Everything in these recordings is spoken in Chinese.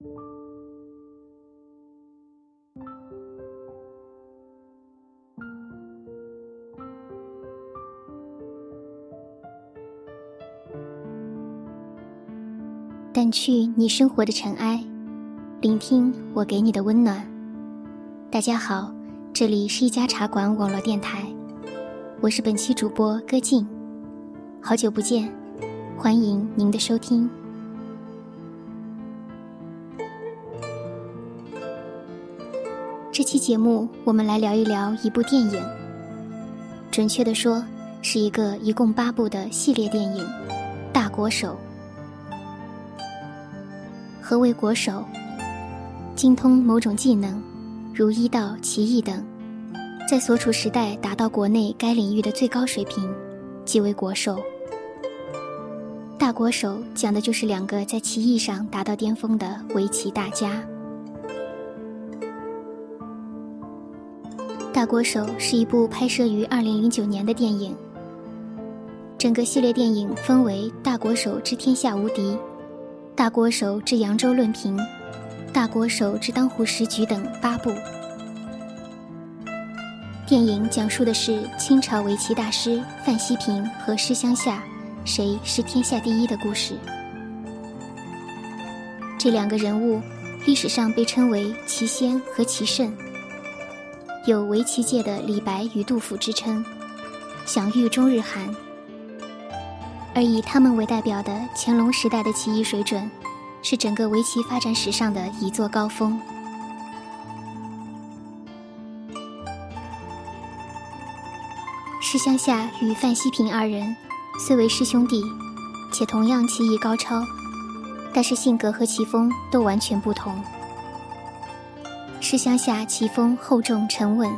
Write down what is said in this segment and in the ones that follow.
掸去你生活的尘埃，聆听我给你的温暖。大家好，这里是一家茶馆网络电台，我是本期主播歌静。好久不见，欢迎您的收听。期节目我们来聊一聊一部电影，准确的说，是一个一共八部的系列电影《大国手》。何为国手？精通某种技能，如医道、棋艺等，在所处时代达到国内该领域的最高水平，即为国手。大国手讲的就是两个在棋艺上达到巅峰的围棋大家。大国手是一部拍摄于二零零九年的电影，整个系列电影分为《大国手之天下无敌》。大国手之扬州论评，大国手之当湖十局等八部。电影讲述的是清朝围棋大师范希平和施香夏谁是天下第一的故事。这两个人物历史上被称为棋仙和棋圣，有围棋界的李白与杜甫之称，享誉中日韩。而以他们为代表的乾隆时代的棋艺水准，是整个围棋发展史上的一座高峰。施香夏与范希平二人虽为师兄弟，且同样棋艺高超，但是性格和棋风都完全不同。施乡下奇风厚重沉稳，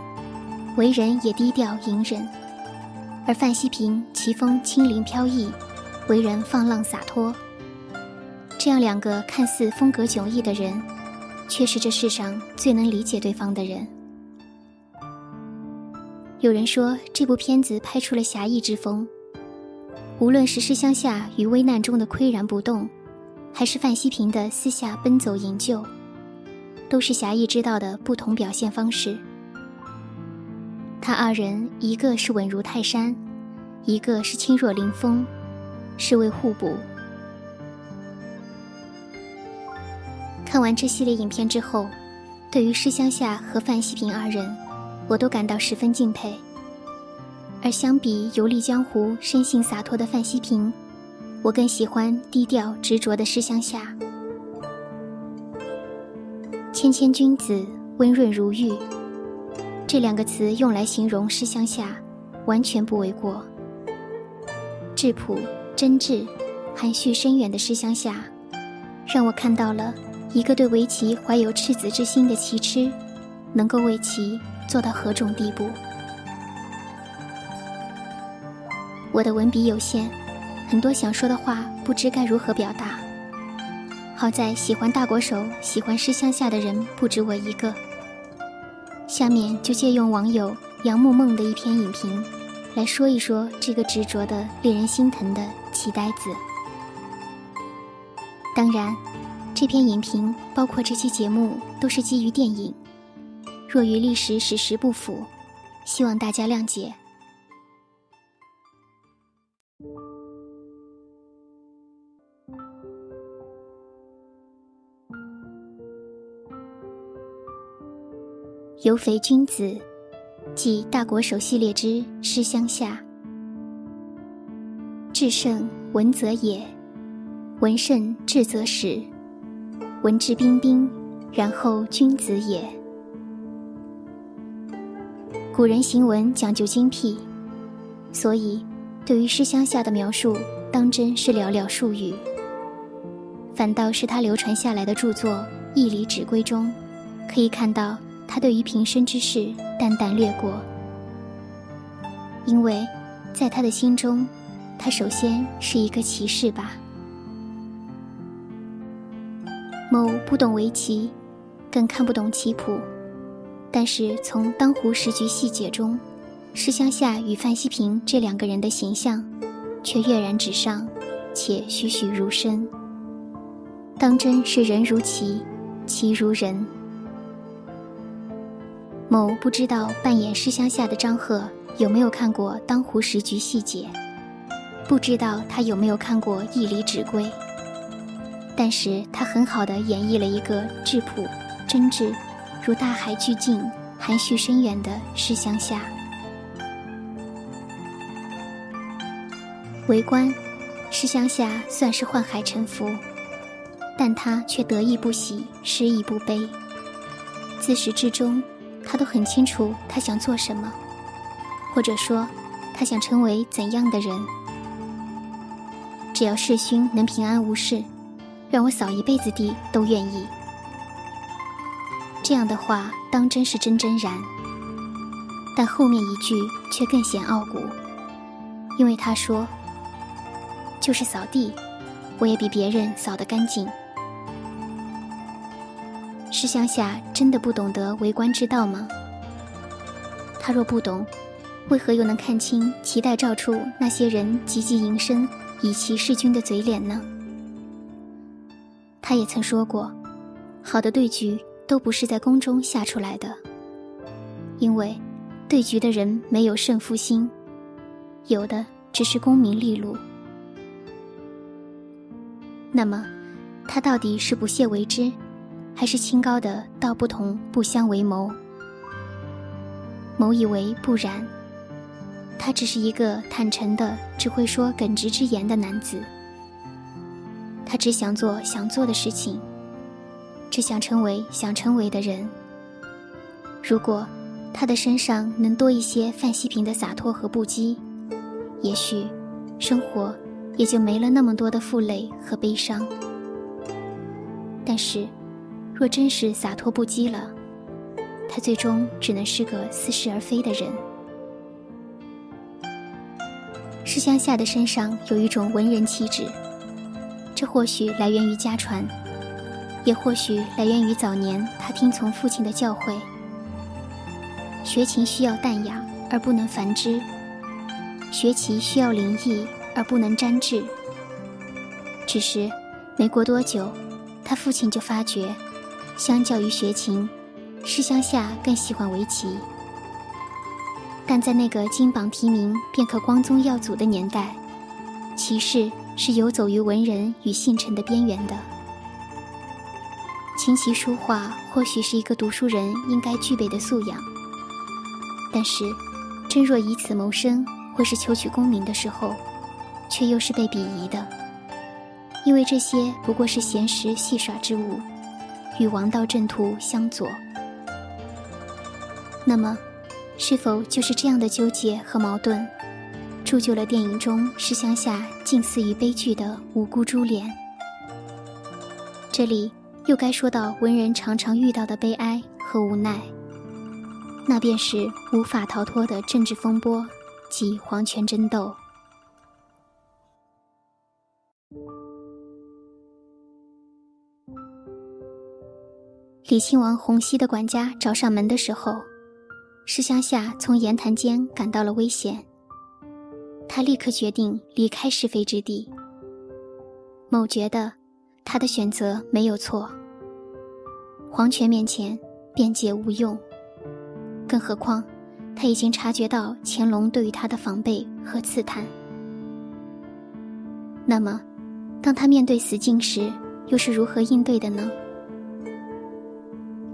为人也低调隐忍，而范希平奇风轻灵飘逸。为人放浪洒脱，这样两个看似风格迥异的人，却是这世上最能理解对方的人。有人说这部片子拍出了侠义之风，无论是施乡下于危难中的岿然不动，还是范希平的私下奔走营救，都是侠义之道的不同表现方式。他二人，一个是稳如泰山，一个是轻若凌风。是为互补。看完这系列影片之后，对于施香夏和范希平二人，我都感到十分敬佩。而相比游历江湖、生性洒脱的范希平，我更喜欢低调执着的施香夏。谦谦君子，温润如玉，这两个词用来形容施香夏，完全不为过。质朴。真挚、含蓄深远的诗香下，让我看到了一个对围棋怀有赤子之心的棋痴，能够为棋做到何种地步。我的文笔有限，很多想说的话不知该如何表达。好在喜欢大国手、喜欢诗乡下的人不止我一个。下面就借用网友杨木梦的一篇影评。来说一说这个执着的、令人心疼的奇呆子。当然，这篇影评包括这期节目都是基于电影，若与历史史实不符，希望大家谅解。有匪君子。即大国手系列之诗乡下，至圣文则也，文圣至则始，文质彬彬，然后君子也。古人行文讲究精辟，所以对于诗乡下的描述，当真是寥寥数语。反倒是他流传下来的著作《义理指归》中，可以看到。他对于平生之事淡淡略过，因为，在他的心中，他首先是一个骑士吧。某不懂围棋，更看不懂棋谱，但是从当湖十局细节中，施香夏与范希平这两个人的形象，却跃然纸上，且栩栩如生。当真是人如棋，棋如人。某不知道扮演诗乡下的张赫有没有看过《当湖十局细节》，不知道他有没有看过《一离指归》，但是他很好的演绎了一个质朴、真挚，如大海巨静、含蓄深远的诗乡下。围观，诗乡下算是宦海沉浮，但他却得意不喜，失意不悲，自始至终。他都很清楚他想做什么，或者说，他想成为怎样的人。只要世勋能平安无事，让我扫一辈子地都愿意。这样的话当真是真真然，但后面一句却更显傲骨，因为他说：“就是扫地，我也比别人扫得干净。”是乡下真的不懂得为官之道吗？他若不懂，为何又能看清脐带照处那些人汲汲营生以其弑君的嘴脸呢？他也曾说过，好的对局都不是在宫中下出来的，因为对局的人没有胜负心，有的只是功名利禄。那么，他到底是不屑为之？还是清高的道不同不相为谋。某以为不然，他只是一个坦诚的、只会说耿直之言的男子。他只想做想做的事情，只想成为想成为的人。如果他的身上能多一些范希平的洒脱和不羁，也许生活也就没了那么多的负累和悲伤。但是。若真是洒脱不羁了，他最终只能是个似是而非的人。诗乡下的身上有一种文人气质，这或许来源于家传，也或许来源于早年他听从父亲的教诲。学琴需要淡雅而不能繁枝，学棋需要灵异而不能沾质。只是没过多久，他父亲就发觉。相较于学琴，诗乡下更喜欢围棋。但在那个金榜题名便可光宗耀祖的年代，棋士是游走于文人与信臣的边缘的。琴棋书画或许是一个读书人应该具备的素养，但是，真若以此谋生或是求取功名的时候，却又是被鄙夷的，因为这些不过是闲时戏耍之物。与王道正途相左，那么，是否就是这样的纠结和矛盾，铸就了电影中石乡下近似于悲剧的无辜珠帘？这里又该说到文人常常遇到的悲哀和无奈，那便是无法逃脱的政治风波及皇权争斗。李亲王洪熙的管家找上门的时候，石乡下从言谈间感到了危险。他立刻决定离开是非之地。某觉得他的选择没有错。皇权面前，辩解无用。更何况，他已经察觉到乾隆对于他的防备和刺探。那么，当他面对死境时，又是如何应对的呢？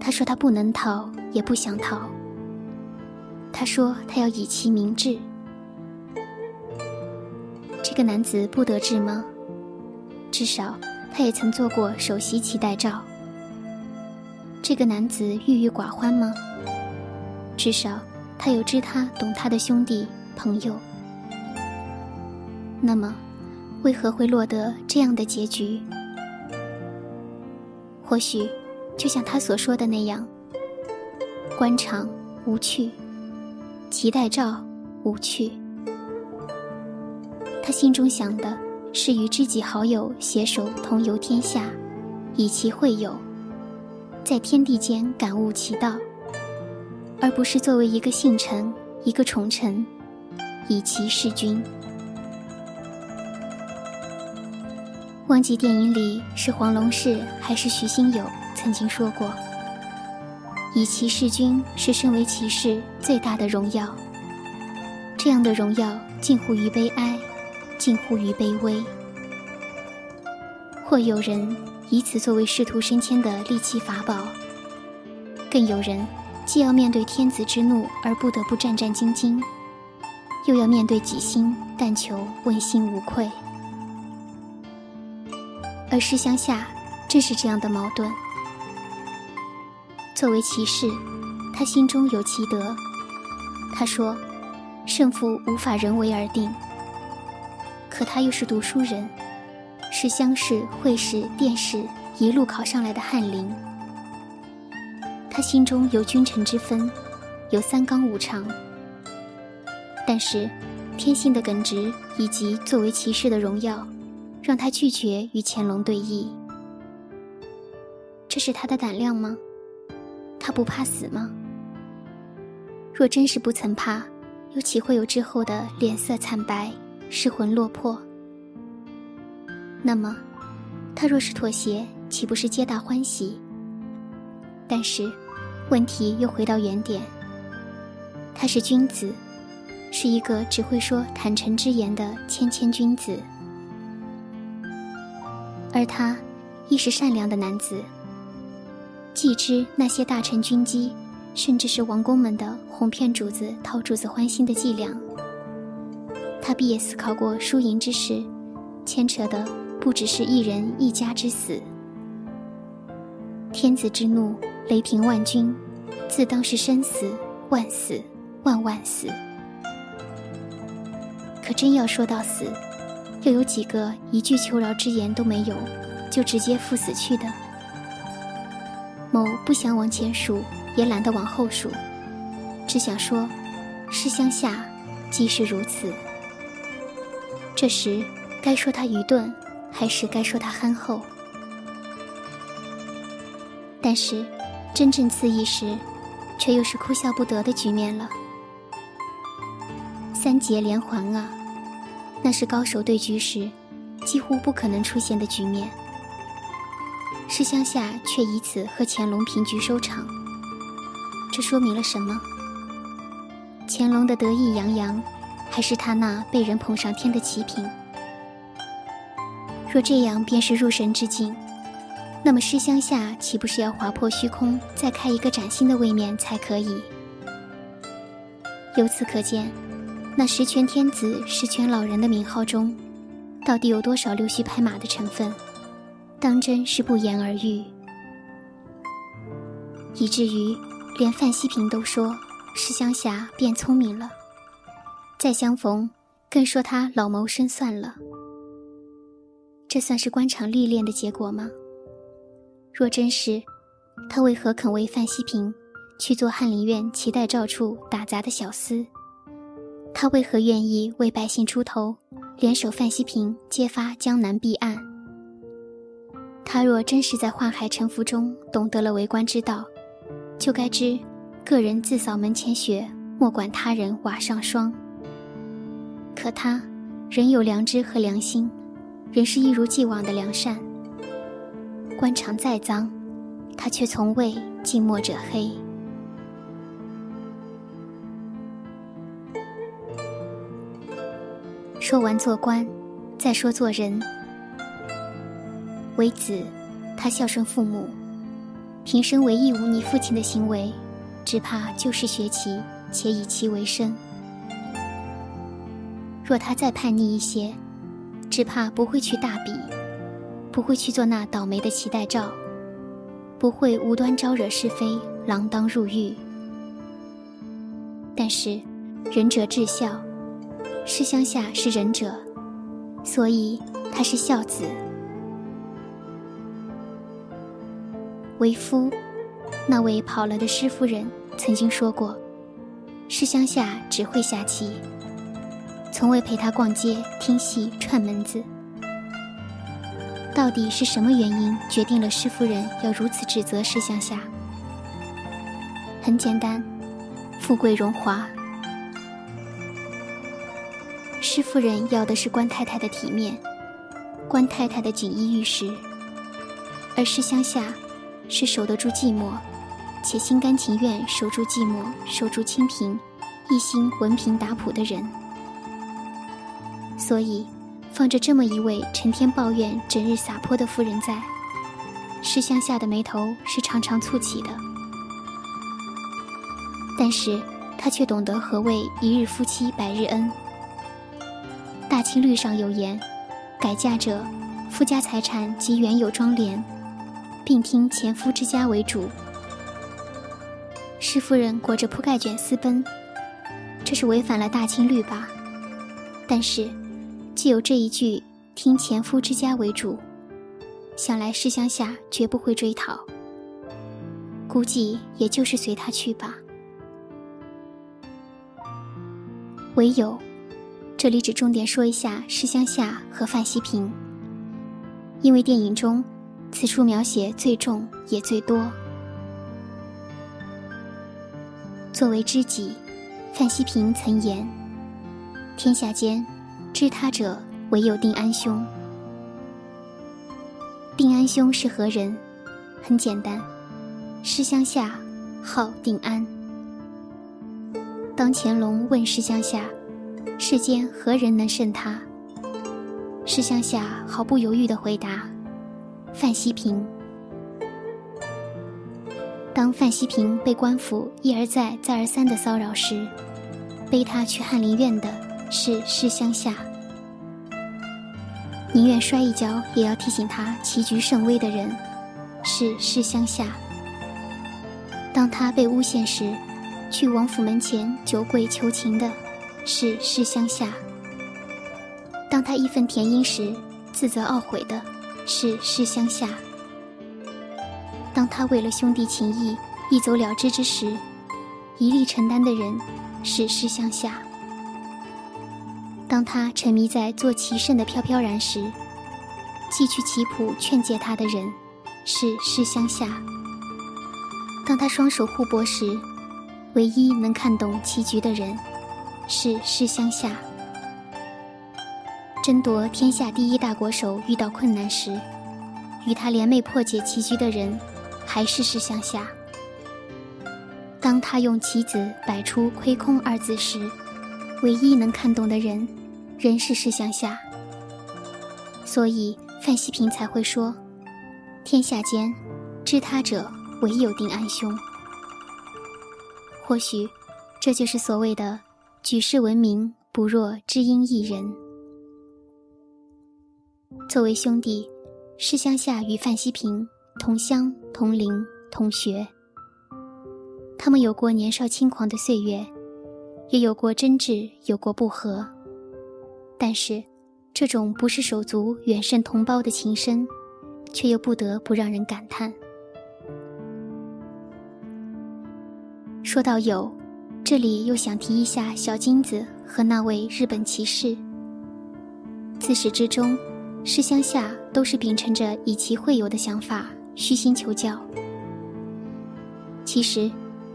他说他不能逃，也不想逃。他说他要以其明志。这个男子不得志吗？至少他也曾做过首席期待照。这个男子郁郁寡欢吗？至少他有知他懂他的兄弟朋友。那么，为何会落得这样的结局？或许。就像他所说的那样，官场无趣，期待照无趣。他心中想的是与知己好友携手同游天下，以其会友，在天地间感悟其道，而不是作为一个信臣、一个宠臣，以其弑君。忘记电影里是黄龙士还是徐新友曾经说过：“以骑士君是身为骑士最大的荣耀。这样的荣耀近乎于悲哀，近乎于卑微。或有人以此作为仕途升迁的利器法宝，更有人既要面对天子之怒而不得不战战兢兢，又要面对己心，但求问心无愧。”而施乡下正是这样的矛盾。作为骑士，他心中有其德。他说：“胜负无法人为而定。”可他又是读书人，是乡试、会试、殿试一路考上来的翰林。他心中有君臣之分，有三纲五常。但是，天性的耿直以及作为骑士的荣耀。让他拒绝与乾隆对弈，这是他的胆量吗？他不怕死吗？若真是不曾怕，又岂会有之后的脸色惨白、失魂落魄？那么，他若是妥协，岂不是皆大欢喜？但是，问题又回到原点。他是君子，是一个只会说坦诚之言的谦谦君子。而他，亦是善良的男子。既知那些大臣军机，甚至是王公们的哄骗主子、讨主子欢心的伎俩，他必也思考过输赢之事，牵扯的不只是一人一家之死。天子之怒，雷霆万钧，自当是生死万死万万死。可真要说到死，又有几个一句求饶之言都没有，就直接赴死去的？某不想往前数，也懒得往后数，只想说：是乡下，即是如此。这时，该说他愚钝，还是该说他憨厚？但是，真正自意时，却又是哭笑不得的局面了。三节连环啊！那是高手对局时几乎不可能出现的局面，施乡下却以此和乾隆平局收场。这说明了什么？乾隆的得意洋洋，还是他那被人捧上天的奇品？若这样便是入神之境，那么施乡下岂不是要划破虚空，再开一个崭新的位面才可以？由此可见。那十全天子、十全老人的名号中，到底有多少溜须拍马的成分？当真是不言而喻。以至于连范希平都说施乡下变聪明了，再相逢更说他老谋深算了。这算是官场历练的结果吗？若真是，他为何肯为范希平去做翰林院脐带诏处打杂的小厮？他为何愿意为百姓出头，联手范希平揭发江南弊案？他若真是在宦海沉浮中懂得了为官之道，就该知，个人自扫门前雪，莫管他人瓦上霜。可他，仍有良知和良心，仍是一如既往的良善。官场再脏，他却从未近墨者黑。说完做官，再说做人。为子，他孝顺父母，平生唯一忤逆父亲的行为，只怕就是学棋，且以棋为生。若他再叛逆一些，只怕不会去大比，不会去做那倒霉的脐带诏，不会无端招惹是非，锒铛入狱。但是，仁者至孝。施乡下是仁者，所以他是孝子。为夫，那位跑了的施夫人曾经说过，施乡下只会下棋，从未陪他逛街、听戏、串门子。到底是什么原因决定了施夫人要如此指责施乡下？很简单，富贵荣华。施夫人要的是官太太的体面，官太太的锦衣玉食，而施乡下是守得住寂寞，且心甘情愿守住寂寞、守住清贫，一心文凭达谱的人。所以，放着这么一位成天抱怨、整日撒泼的妇人在，诗乡下的眉头是常常蹙起的。但是他却懂得何谓一日夫妻百日恩。大清律上有言。改嫁者，夫家财产及原有庄连，并听前夫之家为主。施夫人裹着铺盖卷私奔，这是违反了大清律吧？但是，既有这一句“听前夫之家为主”，想来施乡下绝不会追讨，估计也就是随他去吧。唯有。这里只重点说一下施乡下和范希平，因为电影中此处描写最重也最多。作为知己，范希平曾言：“天下间知他者，唯有定安兄。”定安兄是何人？很简单，施乡下号定安。当乾隆问施乡下。世间何人能胜他？施乡下毫不犹豫地回答：“范希平。”当范希平被官府一而再、再而三的骚扰时，背他去翰林院的是施乡下。宁愿摔一跤也要提醒他棋局甚微的人，是施乡下。当他被诬陷时，去王府门前酒鬼求情的。是施乡下。当他义愤填膺时，自责懊悔的是施乡下。当他为了兄弟情谊一走了之之时，一力承担的人是施乡下。当他沉迷在做棋圣的飘飘然时，寄去棋谱劝诫他的人是施乡下。当他双手互搏时，唯一能看懂棋局的人。是施乡下，争夺天下第一大国手遇到困难时，与他联袂破解棋局的人，还是施乡下。当他用棋子摆出“亏空”二字时，唯一能看懂的人，仍是施乡下。所以范希平才会说：“天下间，知他者，唯有定安兄。”或许，这就是所谓的。举世闻名，不若知音一人。作为兄弟，施乡下与范希平同乡、同龄、同学。他们有过年少轻狂的岁月，也有过争执，有过不和。但是，这种不是手足远胜同胞的情深，却又不得不让人感叹。说到有。这里又想提一下小金子和那位日本骑士。自始至终，施乡下都是秉承着以其会友的想法，虚心求教。其实，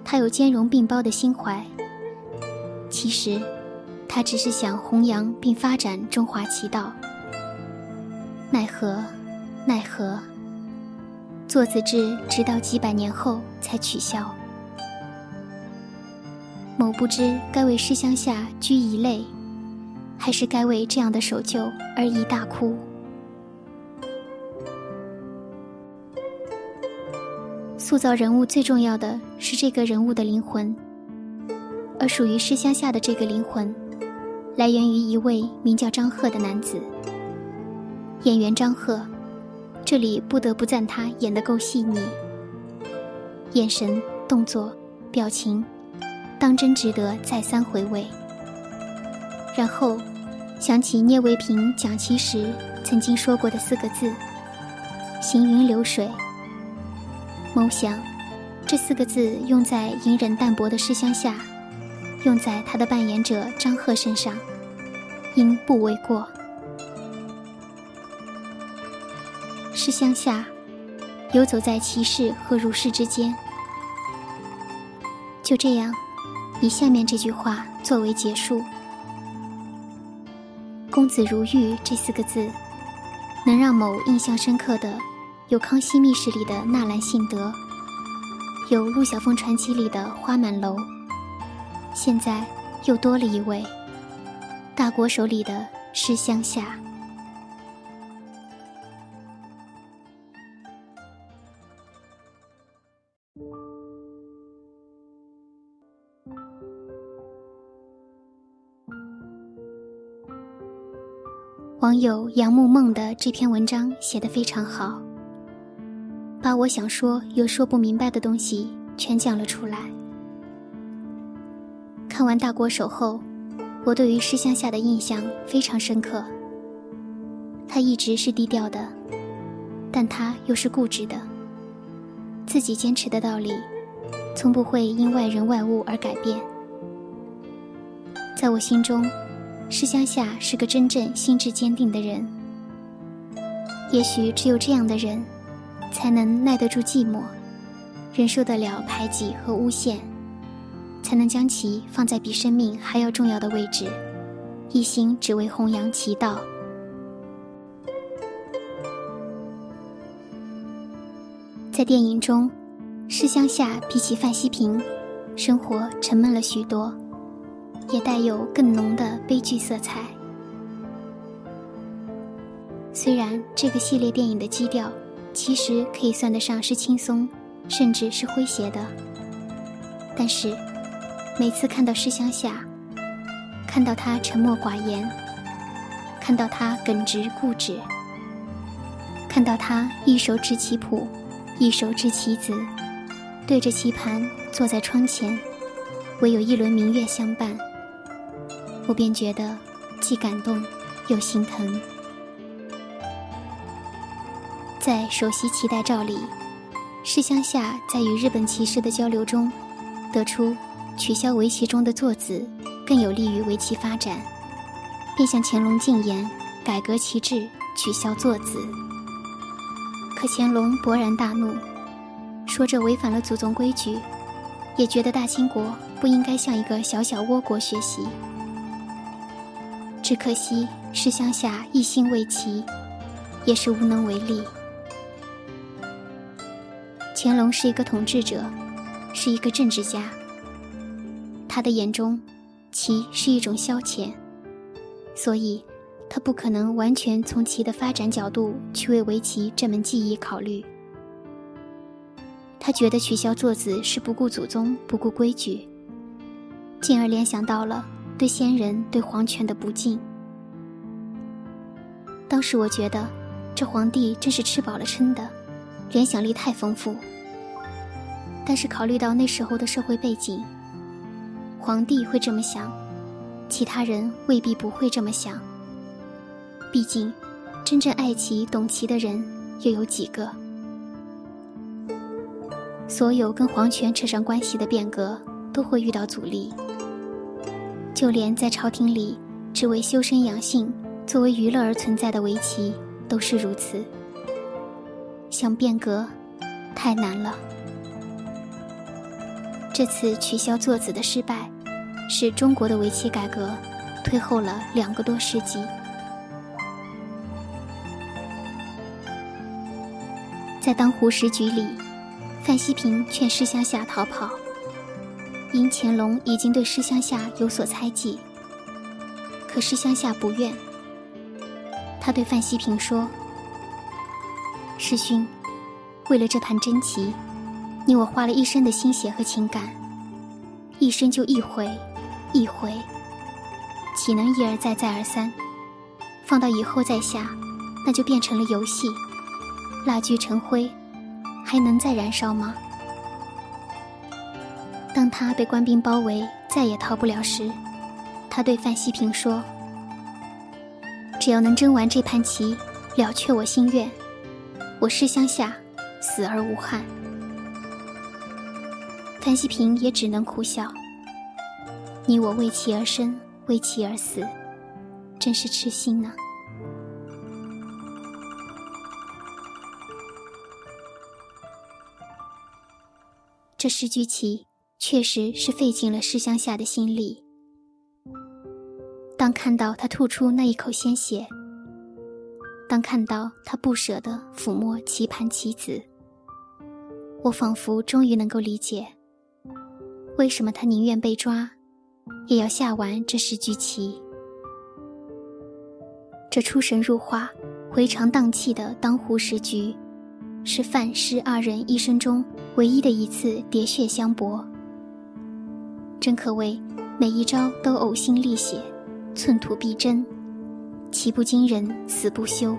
他有兼容并包的心怀。其实，他只是想弘扬并发展中华奇道。奈何，奈何，做子制直到几百年后才取消。某不知该为诗乡下掬一泪，还是该为这样的守旧而一大哭。塑造人物最重要的是这个人物的灵魂，而属于诗乡下的这个灵魂，来源于一位名叫张赫的男子。演员张赫，这里不得不赞他演得够细腻，眼神、动作、表情。当真值得再三回味。然后，想起聂卫平讲棋时曾经说过的四个字：“行云流水。”某想，这四个字用在隐忍淡泊的施乡下，用在他的扮演者张赫身上，应不为过。施乡下，游走在骑士和儒士之间。就这样。以下面这句话作为结束：“公子如玉”这四个字，能让某印象深刻的，有《康熙秘史》里的纳兰性德，有《陆小凤传奇》里的花满楼，现在又多了一位大国手里的诗乡下。网友杨木梦的这篇文章写得非常好，把我想说又说不明白的东西全讲了出来。看完《大国手》后，我对于诗乡下的印象非常深刻。他一直是低调的，但他又是固执的。自己坚持的道理，从不会因外人外物而改变。在我心中。诗乡下是个真正心智坚定的人，也许只有这样的人，才能耐得住寂寞，忍受得了排挤和诬陷，才能将其放在比生命还要重要的位置，一心只为弘扬其道。在电影中，诗乡下比起范希平，生活沉闷了许多。也带有更浓的悲剧色彩。虽然这个系列电影的基调其实可以算得上是轻松，甚至是诙谐的，但是每次看到诗乡下，看到他沉默寡言，看到他耿直固执，看到他一手执棋谱，一手执棋子，对着棋盘坐在窗前，唯有一轮明月相伴。我便觉得既感动又心疼。在首席期待照里，石乡下在与日本骑士的交流中，得出取消围棋中的坐子更有利于围棋发展，便向乾隆进言改革棋制，取消坐子。可乾隆勃然大怒，说这违反了祖宗规矩，也觉得大清国不应该向一个小小倭国学习。只可惜，石乡下一心为棋，也是无能为力。乾隆是一个统治者，是一个政治家。他的眼中，棋是一种消遣，所以，他不可能完全从棋的发展角度去为围棋这门技艺考虑。他觉得取消坐子是不顾祖宗、不顾规矩，进而联想到了。对先人、对皇权的不敬。当时我觉得，这皇帝真是吃饱了撑的，联想力太丰富。但是考虑到那时候的社会背景，皇帝会这么想，其他人未必不会这么想。毕竟，真正爱棋、懂棋的人又有几个？所有跟皇权扯上关系的变革，都会遇到阻力。就连在朝廷里只为修身养性、作为娱乐而存在的围棋，都是如此。想变革，太难了。这次取消坐子的失败，使中国的围棋改革退后了两个多世纪。在当湖十局里，范希平劝施乡下逃跑。因乾隆已经对施乡下有所猜忌，可施乡下不愿。他对范希平说：“师勋，为了这盘真棋，你我花了一生的心血和情感，一生就一回，一回，岂能一而再，再而三？放到以后再下，那就变成了游戏，蜡炬成灰，还能再燃烧吗？”当他被官兵包围，再也逃不了时，他对范希平说：“只要能争完这盘棋，了却我心愿，我师乡下死而无憾。”范希平也只能苦笑：“你我为棋而生，为棋而死，真是痴心呢。”这十局棋。确实是费尽了施乡下的心力。当看到他吐出那一口鲜血，当看到他不舍地抚摸棋盘棋子，我仿佛终于能够理解，为什么他宁愿被抓，也要下完这十局棋。这出神入化、回肠荡气的当湖十局，是范师二人一生中唯一的一次喋血相搏。真可谓每一招都呕心沥血，寸土必争。棋不惊人死不休。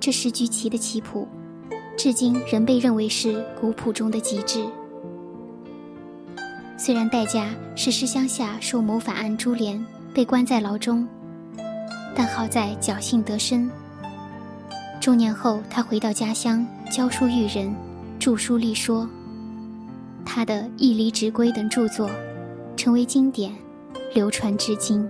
这十局棋的棋谱，至今仍被认为是古谱中的极致。虽然代价是诗乡下受谋反案株连，被关在牢中，但好在侥幸得生。中年后，他回到家乡教书育人，著书立说。他的《义离直规》等著作，成为经典，流传至今。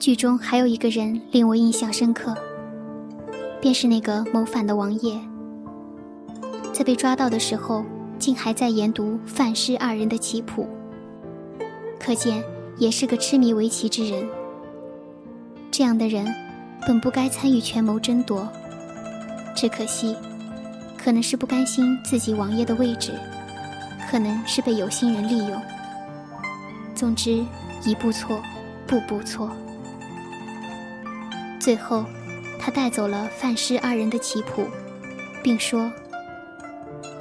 剧中还有一个人令我印象深刻，便是那个谋反的王爷。在被抓到的时候，竟还在研读范师二人的棋谱，可见也是个痴迷围棋之人。这样的人，本不该参与权谋争夺，只可惜，可能是不甘心自己王爷的位置，可能是被有心人利用。总之，一步错，步步错。最后，他带走了范诗二人的棋谱，并说：“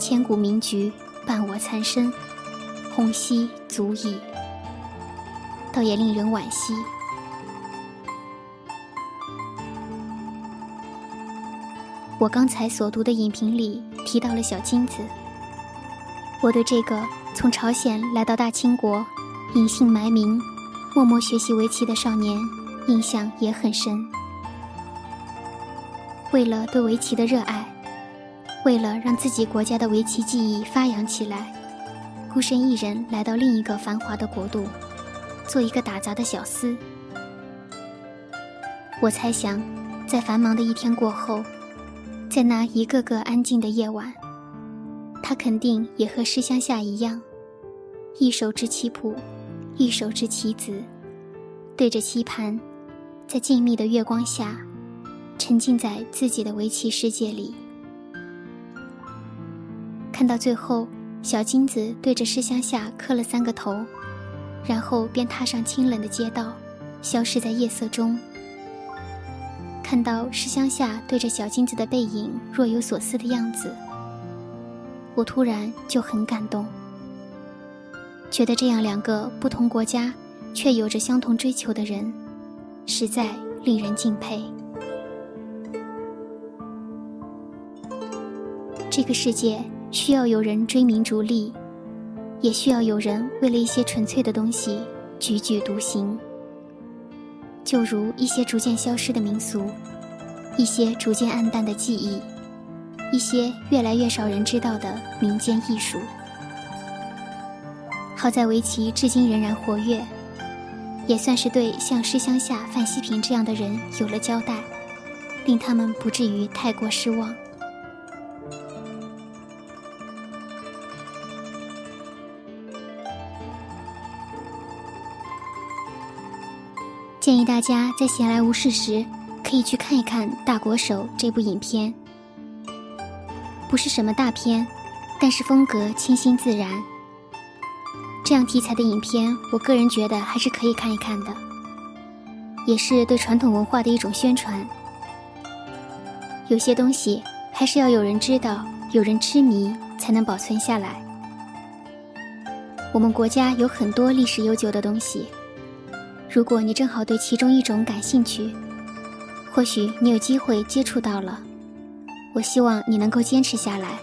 千古名局伴我残身，红熙足矣。”倒也令人惋惜。我刚才所读的影评里提到了小金子，我对这个从朝鲜来到大清国，隐姓埋名，默默学习围棋的少年，印象也很深。为了对围棋的热爱，为了让自己国家的围棋技艺发扬起来，孤身一人来到另一个繁华的国度，做一个打杂的小厮。我猜想，在繁忙的一天过后，在那一个个安静的夜晚，他肯定也和诗乡下一样，一手执棋谱，一手执棋子，对着棋盘，在静谧的月光下。沉浸在自己的围棋世界里，看到最后，小金子对着石乡下磕了三个头，然后便踏上清冷的街道，消失在夜色中。看到石乡下对着小金子的背影若有所思的样子，我突然就很感动，觉得这样两个不同国家却有着相同追求的人，实在令人敬佩。这个世界需要有人追名逐利，也需要有人为了一些纯粹的东西踽踽独行。就如一些逐渐消失的民俗，一些逐渐暗淡的记忆，一些越来越少人知道的民间艺术。好在围棋至今仍然活跃，也算是对像诗乡下范希平这样的人有了交代，令他们不至于太过失望。大家在闲来无事时，可以去看一看《大国手》这部影片。不是什么大片，但是风格清新自然。这样题材的影片，我个人觉得还是可以看一看的，也是对传统文化的一种宣传。有些东西还是要有人知道，有人痴迷，才能保存下来。我们国家有很多历史悠久的东西。如果你正好对其中一种感兴趣，或许你有机会接触到了。我希望你能够坚持下来。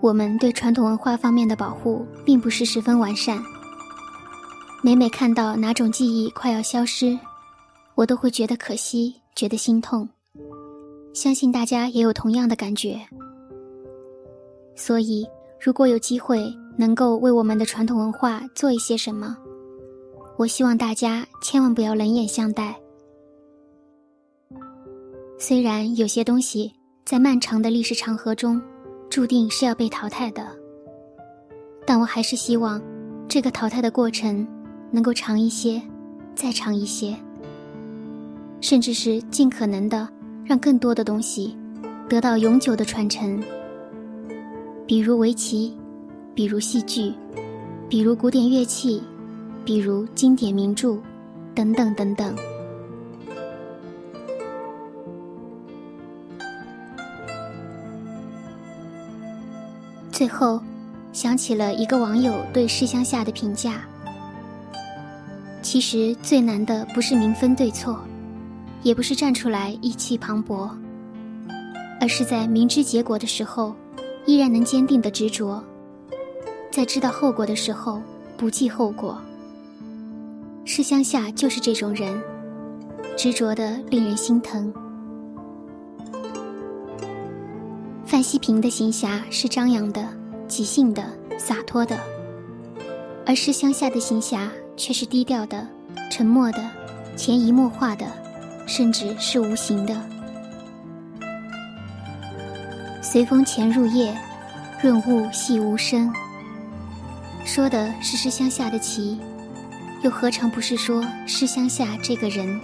我们对传统文化方面的保护并不是十分完善。每每看到哪种记忆快要消失，我都会觉得可惜，觉得心痛。相信大家也有同样的感觉。所以，如果有机会能够为我们的传统文化做一些什么，我希望大家千万不要冷眼相待。虽然有些东西在漫长的历史长河中注定是要被淘汰的，但我还是希望这个淘汰的过程能够长一些，再长一些，甚至是尽可能的让更多的东西得到永久的传承，比如围棋，比如戏剧，比如古典乐器，比如经典名著，等等等等。最后，想起了一个网友对《诗乡下》的评价：其实最难的不是明分对错，也不是站出来意气磅礴，而是在明知结果的时候，依然能坚定的执着；在知道后果的时候，不计后果。诗乡下就是这种人，执着的令人心疼。范希平的行侠是张扬的、即兴的、洒脱的，而诗乡下的行侠却是低调的、沉默的、潜移默化的，甚至是无形的。随风潜入夜，润物细无声。说的是诗乡下的棋，又何尝不是说是乡下这个人？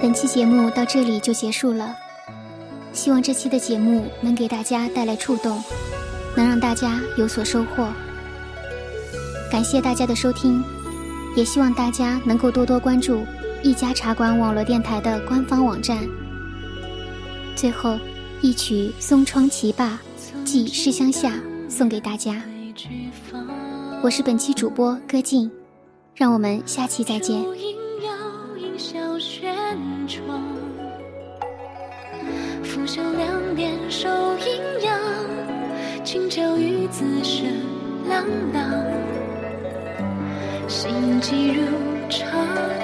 本期节目到这里就结束了，希望这期的节目能给大家带来触动，能让大家有所收获。感谢大家的收听，也希望大家能够多多关注一家茶馆网络电台的官方网站。最后，一曲《松窗棋罢寄诗乡下》送给大家。我是本期主播歌静，让我们下期再见。朗朗。心悸如茶，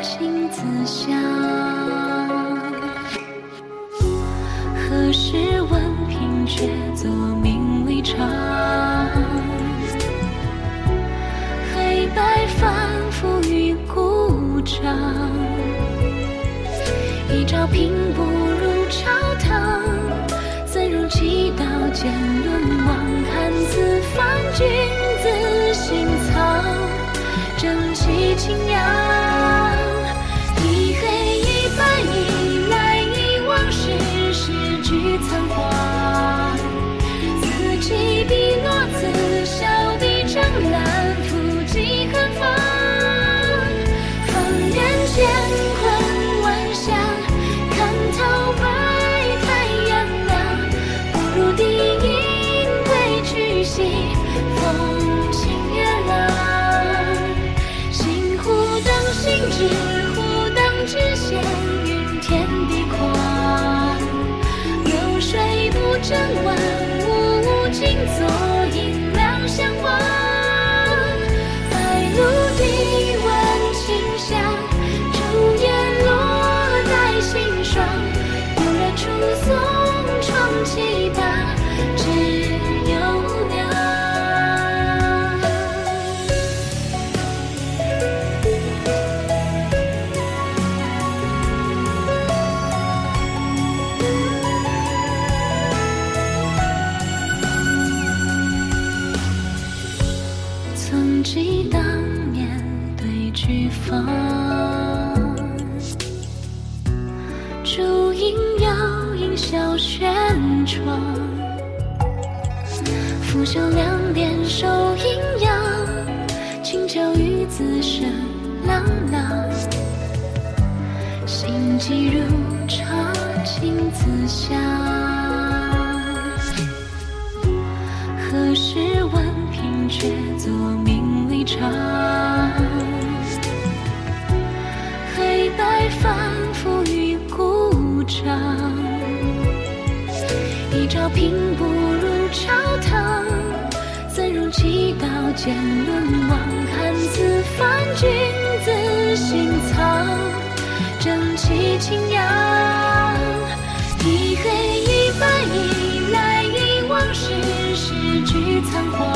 情自香。何时闻凭却作名利场？黑白反复于孤掌。一朝平步入朝堂，怎如棋道剑论亡？看自正气情自香。何时闻凭却作名利场？黑白反复于孤掌。一朝平不如朝堂，怎如棋道剑沦亡？看此番君子心藏，正气清扬。生活。